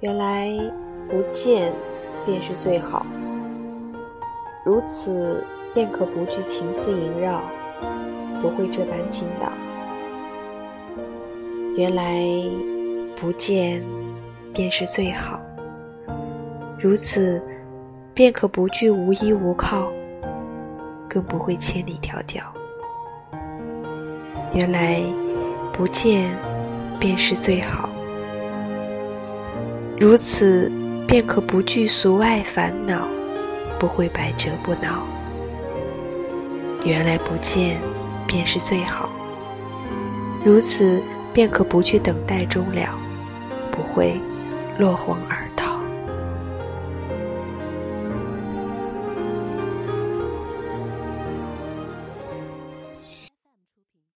原来不见便是最好，如此便可不惧情丝萦绕，不会这般倾倒。原来不见便是最好，如此便可不惧无依无靠，更不会千里迢迢。原来不见便是最好，如此便可不惧俗外烦恼，不会百折不挠。原来不见便是最好，如此便可不去等待终了，不会落荒而逃。